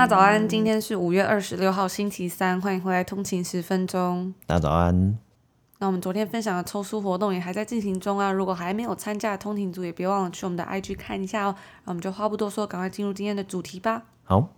大家早安，今天是五月二十六号星期三，欢迎回来通勤十分钟。大家早安。那我们昨天分享的抽书活动也还在进行中啊，如果还没有参加的通勤族，也别忘了去我们的 IG 看一下哦。那我们就话不多说，赶快进入今天的主题吧。好。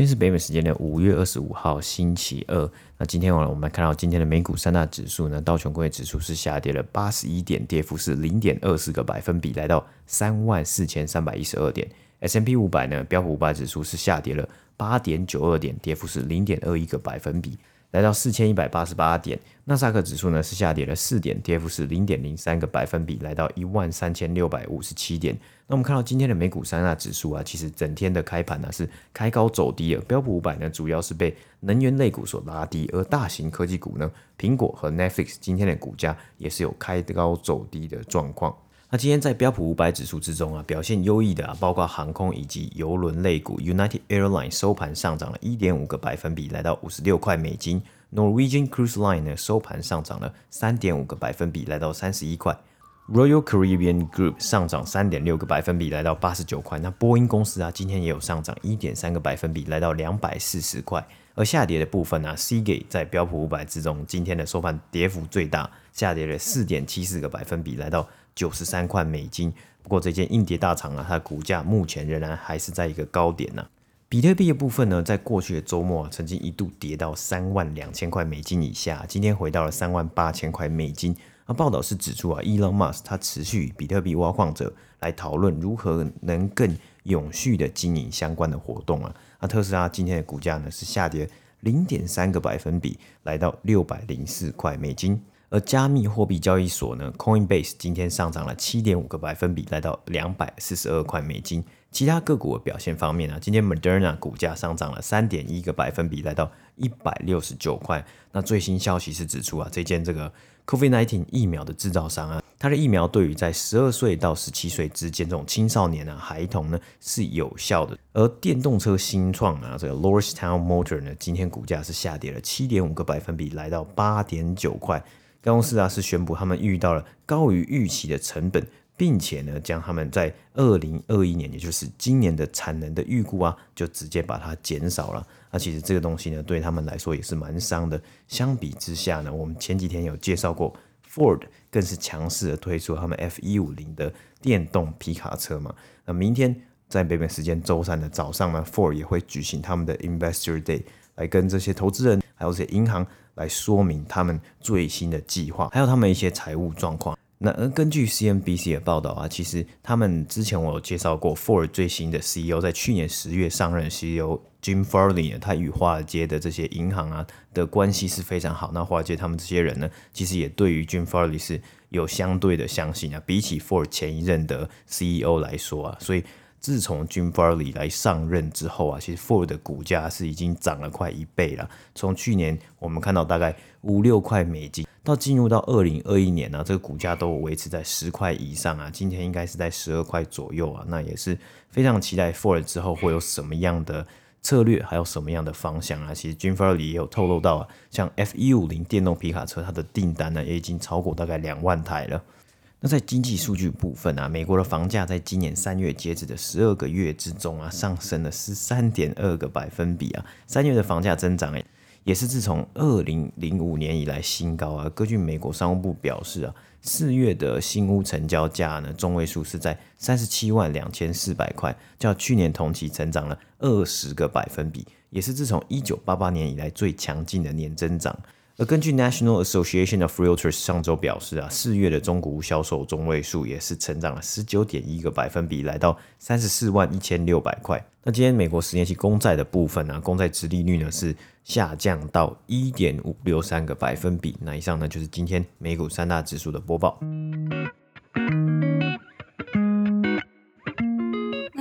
今天是北美时间的五月二十五号星期二。那今天晚上我们看到今天的美股三大指数呢，道琼工业指数是下跌了八十一点，跌幅是零点二四个百分比，来到三万四千三百一十二点。S M P 五百呢，标普五百指数是下跌了八点九二点，跌幅是零点二一个百分比。来到四千一百八十八点，纳斯达克指数呢是下跌了四点，跌幅是零点零三个百分比，来到一万三千六百五十七点。那我们看到今天的美股三大指数啊，其实整天的开盘呢是开高走低的。标普五百呢主要是被能源类股所拉低，而大型科技股呢，苹果和 Netflix 今天的股价也是有开高走低的状况。那今天在标普五百指数之中啊，表现优异的啊，包括航空以及邮轮类股，United Airlines 收盘上涨了一点五个百分比，来到五十六块美金；Norwegian Cruise Line 呢收盘上涨了三点五个百分比，来到三十一块；Royal Caribbean Group 上涨三点六个百分比，来到八十九块。那波音公司啊，今天也有上涨一点三个百分比，来到两百四十块。而下跌的部分呢、啊，Seagate 在标普五百之中，今天的收盘跌幅最大，下跌了四点七四个百分比，来到。九十三块美金。不过这间硬碟大厂啊，它的股价目前仍然还是在一个高点呢、比特币的部分呢，在过去的周末啊，曾经一度跌到三万两千块美金以下，今天回到了三万八千块美金。那报道是指出啊，Elon Musk 他持续与比特币挖矿者来讨论如何能更永续的经营相关的活动啊。那特斯拉今天的股价呢是下跌零点三个百分比，来到六百零四块美金。而加密货币交易所呢，Coinbase 今天上涨了七点五个百分比，来到两百四十二块美金。其他个股的表现方面呢，今天 Moderna 股价上涨了三点一个百分比，来到一百六十九块。那最新消息是指出啊，这件这个 COVID-19 疫苗的制造商啊，它的疫苗对于在十二岁到十七岁之间这种青少年啊孩童呢是有效的。而电动车新创啊，这个 Lordstown Motor 呢，今天股价是下跌了七点五个百分比，来到八点九块。该公司啊是宣布他们遇到了高于预期的成本，并且呢将他们在二零二一年，也就是今年的产能的预估啊，就直接把它减少了。那其实这个东西呢对他们来说也是蛮伤的。相比之下呢，我们前几天有介绍过，Ford 更是强势的推出他们 F 一五零的电动皮卡车嘛。那明天在北美时间周三的早上呢，Ford 也会举行他们的 Investor Day，来跟这些投资人还有这些银行。来说明他们最新的计划，还有他们一些财务状况。那而根据 CNBC 的报道啊，其实他们之前我有介绍过，Ford 最新的 CEO 在去年十月上任，CEO Jim Farley，他与华尔街的这些银行啊的关系是非常好。那华尔街他们这些人呢，其实也对于 Jim Farley 是有相对的相信啊，比起 Ford 前一任的 CEO 来说啊，所以。自从 Jim Farley 来上任之后啊，其实 Ford 的股价是已经涨了快一倍了。从去年我们看到大概五六块美金，到进入到二零二一年呢、啊，这个股价都维持在十块以上啊。今天应该是在十二块左右啊。那也是非常期待 Ford 之后会有什么样的策略，还有什么样的方向啊。其实 Jim Farley 也有透露到啊，像 F 一五零电动皮卡车，它的订单呢也已经超过大概两万台了。那在经济数据部分啊，美国的房价在今年三月截止的十二个月之中啊，上升了十三点二个百分比啊。三月的房价增长，也是自从二零零五年以来新高啊。根据美国商务部表示啊，四月的新屋成交价呢，中位数是在三十七万两千四百块，较去年同期成长了二十个百分比，也是自从一九八八年以来最强劲的年增长。而根据 National Association of Realtors 上周表示啊，四月的中古屋销售中位数也是成长了十九点一个百分比，来到三十四万一千六百块。那今天美国十年期公债的部分呢、啊，公债殖利率呢是下降到一点五六三个百分比。那以上呢就是今天美股三大指数的播报。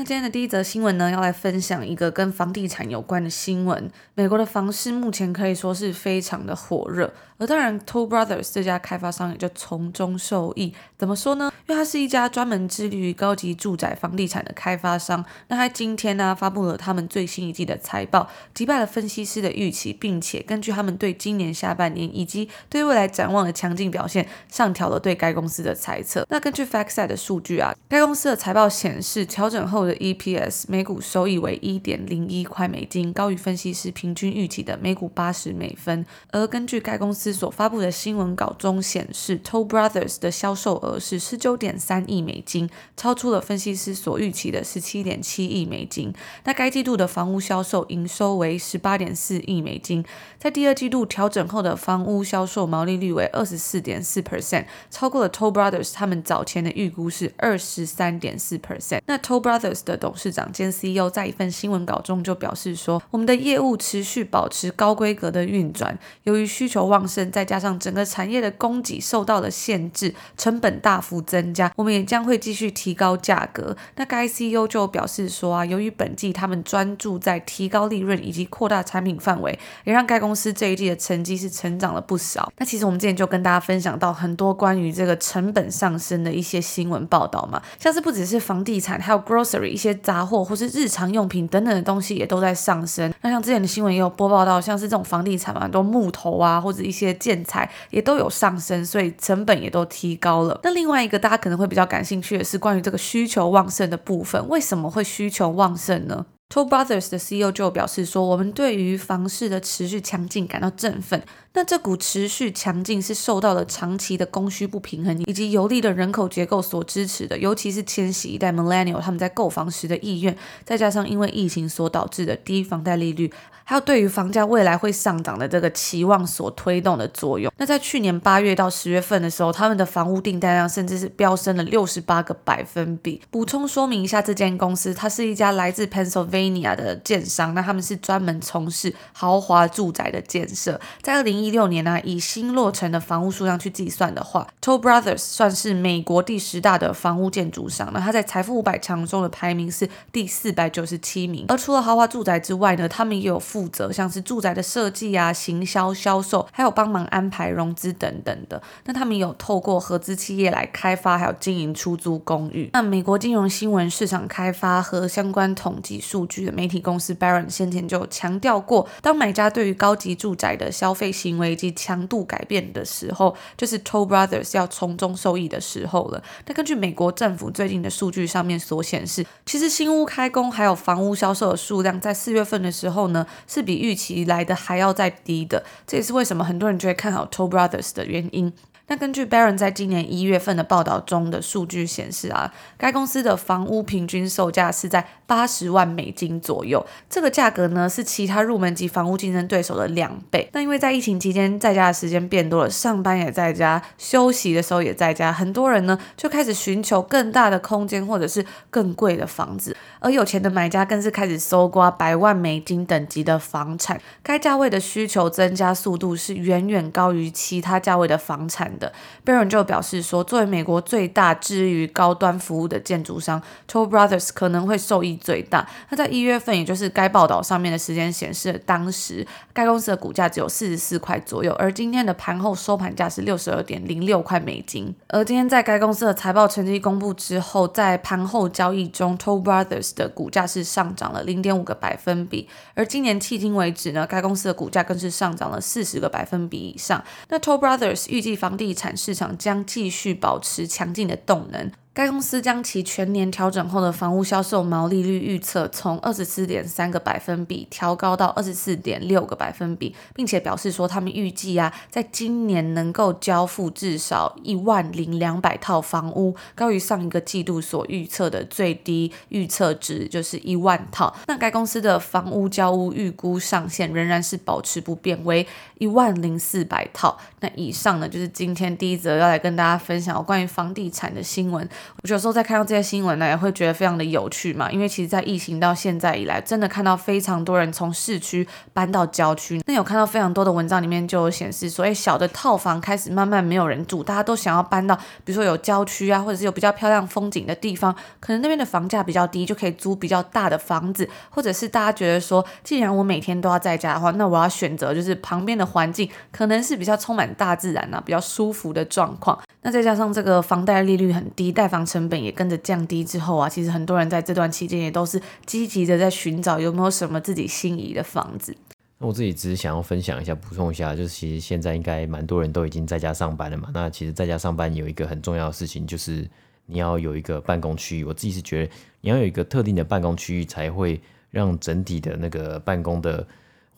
今天的第一则新闻呢，要来分享一个跟房地产有关的新闻。美国的房市目前可以说是非常的火热，而当然 to Brothers 这家开发商也就从中受益。怎么说呢？因为它是一家专门致力于高级住宅房地产的开发商。那他今天呢，发布了他们最新一季的财报，击败了分析师的预期，并且根据他们对今年下半年以及对未来展望的强劲表现，上调了对该公司的猜测。那根据 FactSet 的数据啊，该公司的财报显示，调整后的 EPS 每股收益为一点零一块美金，高于分析师平均预期的每股八十美分。而根据该公司所发布的新闻稿中显示，Toll Brothers 的销售额是十九点三亿美金，超出了分析师所预期的十七点七亿美金。那该季度的房屋销售营收为十八点四亿美金，在第二季度调整后的房屋销售毛利率为二十四点四 percent，超过了 Toll Brothers 他们早前的预估是二十三点四 percent。那 Toll Brothers 的董事长兼 CEO 在一份新闻稿中就表示说：“我们的业务持续保持高规格的运转，由于需求旺盛，再加上整个产业的供给受到了限制，成本大幅增加，我们也将会继续提高价格。”那该 CEO 就表示说：“啊，由于本季他们专注在提高利润以及扩大产品范围，也让该公司这一季的成绩是成长了不少。”那其实我们之前就跟大家分享到很多关于这个成本上升的一些新闻报道嘛，像是不只是房地产，还有 grocery。一些杂货或是日常用品等等的东西也都在上升。那像之前的新闻也有播报到，像是这种房地产嘛，都木头啊或者一些建材也都有上升，所以成本也都提高了。那另外一个大家可能会比较感兴趣的是关于这个需求旺盛的部分，为什么会需求旺盛呢？To Brothers 的 CEO 就表示说：“我们对于房市的持续强劲感到振奋。那这股持续强劲是受到了长期的供需不平衡以及游离的人口结构所支持的，尤其是千禧一代 Millennial 他们在购房时的意愿，再加上因为疫情所导致的低房贷利率。”还有对于房价未来会上涨的这个期望所推动的作用。那在去年八月到十月份的时候，他们的房屋订单量甚至是飙升了六十八个百分比。补充说明一下，这间公司它是一家来自 Pennsylvania 的建商，那他们是专门从事豪华住宅的建设。在二零一六年呢、以新落成的房屋数量去计算的话，Toll Brothers 算是美国第十大的房屋建筑商。那他在财富五百强中的排名是第四百九十七名。而除了豪华住宅之外呢，他们也有负责像是住宅的设计啊、行销、销售，还有帮忙安排融资等等的。那他们有透过合资企业来开发，还有经营出租公寓。那美国金融新闻市场开发和相关统计数据的媒体公司 Barron 先前就强调过，当买家对于高级住宅的消费行为以及强度改变的时候，就是 Toll Brothers 要从中受益的时候了。但根据美国政府最近的数据上面所显示，其实新屋开工还有房屋销售的数量，在四月份的时候呢，是比预期来的还要再低的，这也是为什么很多人就会看好 Toll Brothers 的原因。那根据 Baron 在今年一月份的报道中的数据显示啊，该公司的房屋平均售价是在八十万美金左右，这个价格呢是其他入门级房屋竞争对手的两倍。那因为在疫情期间在家的时间变多了，上班也在家，休息的时候也在家，很多人呢就开始寻求更大的空间或者是更贵的房子，而有钱的买家更是开始搜刮百万美金等级的房产，该价位的需求增加速度是远远高于其他价位的房产的。Barron 就表示说，作为美国最大致于高端服务的建筑商，Toll Brothers 可能会受益最大。那在一月份，也就是该报道上面的时间显示，当时该公司的股价只有四十四块左右，而今天的盘后收盘价是六十二点零六块美金。而今天在该公司的财报成绩公布之后，在盘后交易中，Toll Brothers 的股价是上涨了零点五个百分比，而今年迄今为止呢，该公司的股价更是上涨了四十个百分比以上。那 Toll Brothers 预计房地地产市场将继续保持强劲的动能。该公司将其全年调整后的房屋销售毛利率预测从二十四点三个百分比调高到二十四点六个百分比，并且表示说他们预计啊，在今年能够交付至少一万零两百套房屋，高于上一个季度所预测的最低预测值就是一万套。那该公司的房屋交屋预估上限仍然是保持不变，为一万零四百套。那以上呢，就是今天第一则要来跟大家分享关于房地产的新闻。我有时候在看到这些新闻呢，也会觉得非常的有趣嘛。因为其实，在疫情到现在以来，真的看到非常多人从市区搬到郊区。那有看到非常多的文章里面就有显示，所谓小的套房开始慢慢没有人住，大家都想要搬到，比如说有郊区啊，或者是有比较漂亮风景的地方，可能那边的房价比较低，就可以租比较大的房子，或者是大家觉得说，既然我每天都要在家的话，那我要选择就是旁边的环境可能是比较充满大自然啊，比较舒服的状况。那再加上这个房贷利率很低，贷房成本也跟着降低之后啊，其实很多人在这段期间也都是积极的在寻找有没有什么自己心仪的房子。那我自己只是想要分享一下，补充一下，就是其实现在应该蛮多人都已经在家上班了嘛。那其实在家上班有一个很重要的事情，就是你要有一个办公区域。我自己是觉得你要有一个特定的办公区域，才会让整体的那个办公的。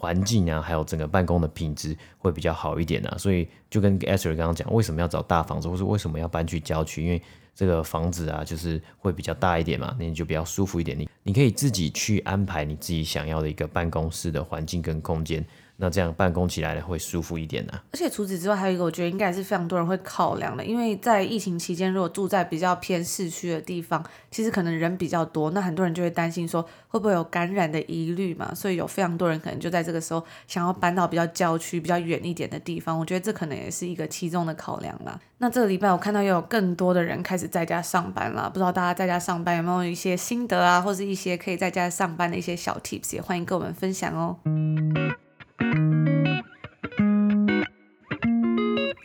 环境啊，还有整个办公的品质会比较好一点啊，所以就跟 s 刚刚讲，为什么要找大房子，或是为什么要搬去郊区？因为这个房子啊，就是会比较大一点嘛，那你就比较舒服一点。你你可以自己去安排你自己想要的一个办公室的环境跟空间。那这样办公起来呢，会舒服一点呢、而且除此之外，还有一个我觉得应该是非常多人会考量的，因为在疫情期间，如果住在比较偏市区的地方，其实可能人比较多，那很多人就会担心说会不会有感染的疑虑嘛，所以有非常多人可能就在这个时候想要搬到比较郊区、比较远一点的地方。我觉得这可能也是一个其中的考量啦。那这个礼拜我看到又有更多的人开始在家上班了，不知道大家在家上班有没有一些心得啊，或是一些可以在家上班的一些小 tips，也欢迎跟我们分享哦。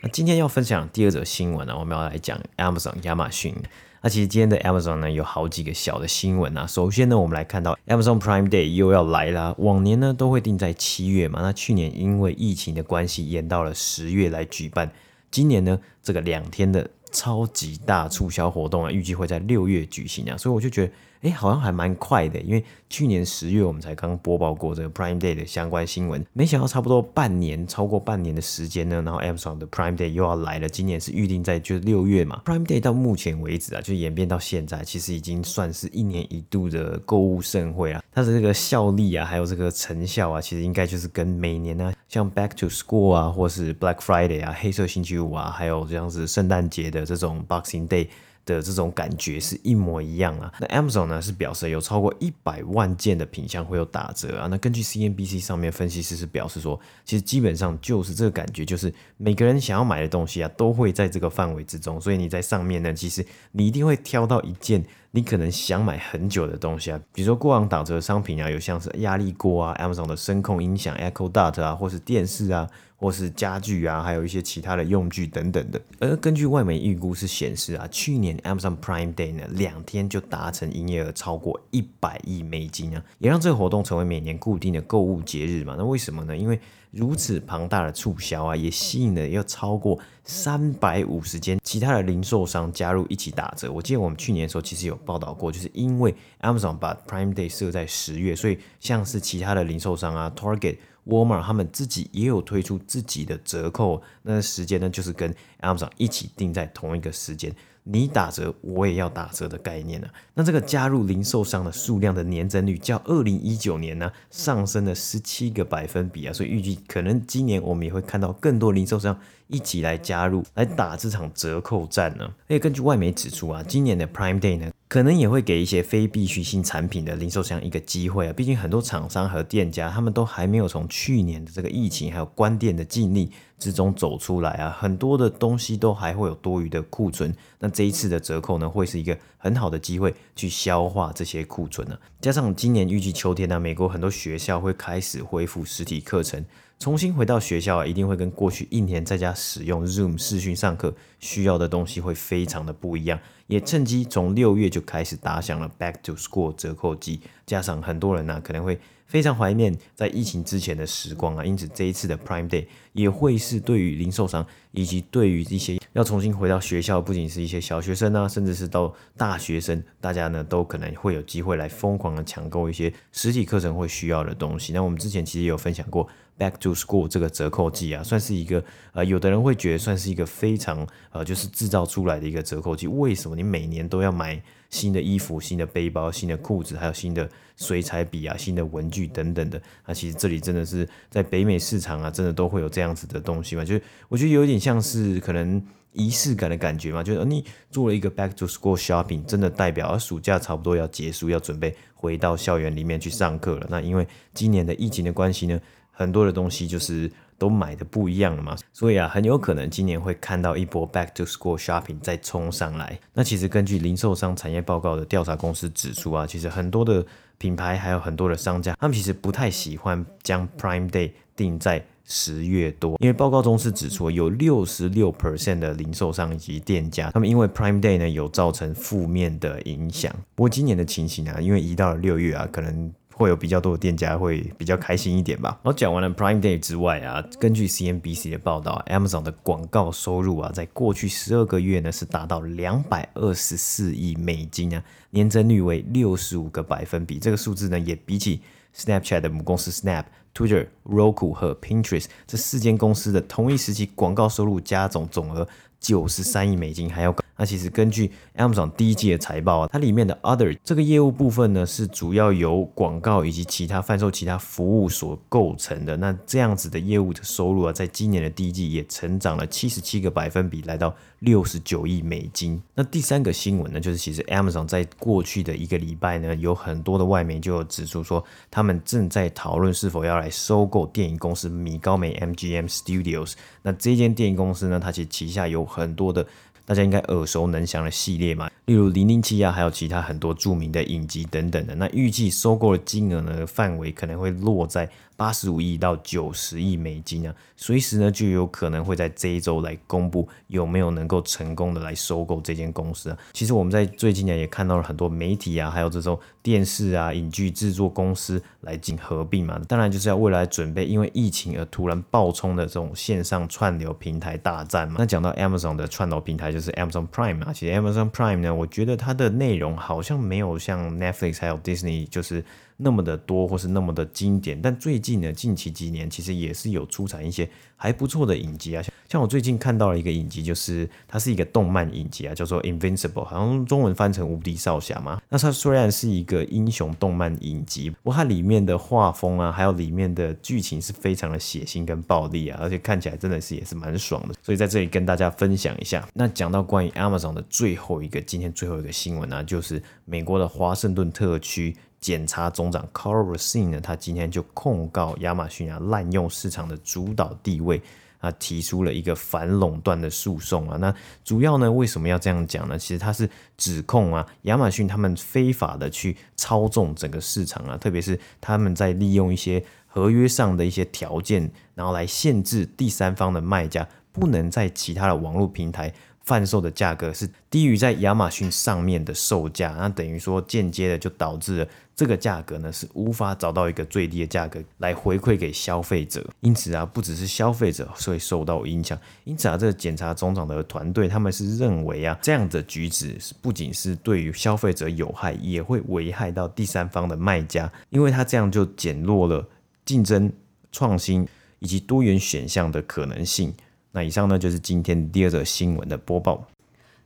那今天要分享第二则新闻呢，我们要来讲 Amazon 亚马逊。那其实今天的 Amazon 呢，有好几个小的新闻啊。首先呢，我们来看到 Amazon Prime Day 又要来啦。往年呢都会定在七月嘛，那去年因为疫情的关系延到了十月来举办。今年呢，这个两天的超级大促销活动啊，预计会在六月举行啊，所以我就觉得。哎，好像还蛮快的，因为去年十月我们才刚播报过这个 Prime Day 的相关新闻，没想到差不多半年，超过半年的时间呢，然后 Amazon 的 Prime Day 又要来了。今年是预定在就六月嘛，Prime Day 到目前为止啊，就演变到现在，其实已经算是一年一度的购物盛会啊。它的这个效力啊，还有这个成效啊，其实应该就是跟每年呢、啊，像 Back to School 啊，或是 Black Friday 啊，黑色星期五啊，还有这样子圣诞节的这种 Boxing Day。的这种感觉是一模一样啊。那 Amazon 呢是表示有超过一百万件的品相会有打折啊。那根据 CNBC 上面分析师是表示说，其实基本上就是这个感觉，就是每个人想要买的东西啊，都会在这个范围之中。所以你在上面呢，其实你一定会挑到一件你可能想买很久的东西啊。比如说过往打折的商品啊，有像是压力锅啊、Amazon 的声控音响 Echo Dot 啊，或是电视啊。或是家具啊，还有一些其他的用具等等的。而根据外媒预估是显示啊，去年 Amazon Prime Day 呢，两天就达成营业额超过一百亿美金啊，也让这个活动成为每年固定的购物节日嘛。那为什么呢？因为如此庞大的促销啊，也吸引了要超过三百五十间其他的零售商加入一起打折。我记得我们去年的时候其实有报道过，就是因为 Amazon 把 Prime Day 设在十月，所以像是其他的零售商啊，Target。沃尔玛他们自己也有推出自己的折扣，那时间呢，就是跟 Amazon 一起定在同一个时间，你打折我也要打折的概念呢。那这个加入零售商的数量的年增率较二零一九年呢上升了十七个百分比啊，所以预计可能今年我们也会看到更多零售商一起来加入来打这场折扣战呢。而且根据外媒指出啊，今年的 Prime Day 呢。可能也会给一些非必需性产品的零售商一个机会啊，毕竟很多厂商和店家他们都还没有从去年的这个疫情还有关店的禁令之中走出来啊，很多的东西都还会有多余的库存。那这一次的折扣呢，会是一个很好的机会去消化这些库存呢。加上今年预计秋天呢，美国很多学校会开始恢复实体课程。重新回到学校啊，一定会跟过去一年在家使用 Zoom 视讯上课需要的东西会非常的不一样。也趁机从六月就开始打响了 Back to School 折扣季，加上很多人呢、可能会非常怀念在疫情之前的时光啊，因此这一次的 Prime Day 也会是对于零售商以及对于一些要重新回到学校，不仅是一些小学生啊，甚至是到大学生，大家呢都可能会有机会来疯狂的抢购一些实体课程会需要的东西。那我们之前其实也有分享过。Back to School 这个折扣季啊，算是一个呃，有的人会觉得算是一个非常呃，就是制造出来的一个折扣季。为什么你每年都要买新的衣服、新的背包、新的裤子，还有新的水彩笔啊、新的文具等等的？那其实这里真的是在北美市场啊，真的都会有这样子的东西嘛？就是我觉得有点像是可能。仪式感的感觉嘛，就是你做了一个 back to school shopping，真的代表暑假差不多要结束，要准备回到校园里面去上课了。那因为今年的疫情的关系呢，很多的东西就是都买的不一样了嘛，所以啊，很有可能今年会看到一波 back to school shopping 再冲上来。那其实根据零售商产业报告的调查公司指出啊，其实很多的品牌还有很多的商家，他们其实不太喜欢将 Prime Day 定在十月多，因为报告中是指出有六十六 percent 的零售商以及店家，他们因为 Prime Day 呢有造成负面的影响。不过今年的情形啊，因为移到了六月啊，可能会有比较多的店家会比较开心一点吧。然后讲完了 Prime Day 之外啊，根据 CNBC 的报道，Amazon 的广告收入啊，在过去十二个月呢是达到两百二十四亿美金啊，年增率为六十五个百分比。这个数字呢，也比起 Snapchat 的母公司 Snap。Twitter、Roku 和 Pinterest 这四间公司的同一时期广告收入加总总额九十三亿美金还要高。那其实根据 Amazon 第一季的财报啊，它里面的 Other 这个业务部分呢，是主要由广告以及其他贩售其他服务所构成的。那这样子的业务的收入啊，在今年的第一季也成长了七十七个百分比，来到六十九亿美金。那第三个新闻呢，就是其实 Amazon 在过去的一个礼拜呢，有很多的外媒就有指出说，他们正在讨论是否要来收购电影公司米高梅 MGM Studios。那这间电影公司呢，它其实旗下有很多的。大家应该耳熟能详的系列嘛，例如《零零七》啊，还有其他很多著名的影集等等的。那预计收购的金额呢，范围可能会落在八十五亿到九十亿美金啊，随时呢就有可能会在这一周来公布有没有能够成功的来收购这间公司啊。其实我们在最近呢也看到了很多媒体啊，还有这种电视啊、影剧制作公司来进行合并嘛，当然就是要未来准备因为疫情而突然爆冲的这种线上串流平台大战嘛。那讲到 Amazon 的串流平台就是 Amazon Prime 啊，其实 Amazon Prime 呢，我觉得它的内容好像没有像 Netflix 还有 Disney 就是。那么的多，或是那么的经典，但最近呢，近期几年其实也是有出产一些还不错的影集啊。像我最近看到了一个影集，就是它是一个动漫影集啊，叫做《Invincible》，好像中文翻成《无敌少侠》嘛。那它虽然是一个英雄动漫影集，不过它里面的画风啊，还有里面的剧情是非常的血腥跟暴力啊，而且看起来真的是也是蛮爽的。所以在这里跟大家分享一下。那讲到关于 Amazon 的最后一个，今天最后一个新闻呢，就是美国的华盛顿特区。检察总长 Karl Racine 呢，他今天就控告亚马逊啊滥用市场的主导地位啊，提出了一个反垄断的诉讼啊。那主要呢，为什么要这样讲呢？其实他是指控啊，亚马逊他们非法的去操纵整个市场啊，特别是他们在利用一些合约上的一些条件，然后来限制第三方的卖家不能在其他的网络平台。贩售的价格是低于在亚马逊上面的售价，那等于说间接的就导致了这个价格呢是无法找到一个最低的价格来回馈给消费者，因此啊，不只是消费者会受到影响，因此啊，这个检查总长的团队他们是认为啊，这样的举止是不仅是对于消费者有害，也会危害到第三方的卖家，因为他这样就减弱了竞争、创新以及多元选项的可能性。那以上呢，就是今天第二则新闻的播报。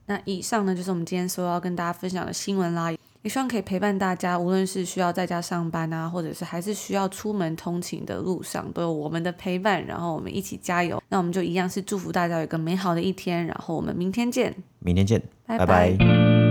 那以上呢，就是我们今天所要跟大家分享的新闻啦。也希望可以陪伴大家，无论是需要在家上班啊，或者是还是需要出门通勤的路上，都有我们的陪伴，然后我们一起加油。那我们就一样是祝福大家有一个美好的一天，然后我们明天见。明天见，拜拜。拜拜。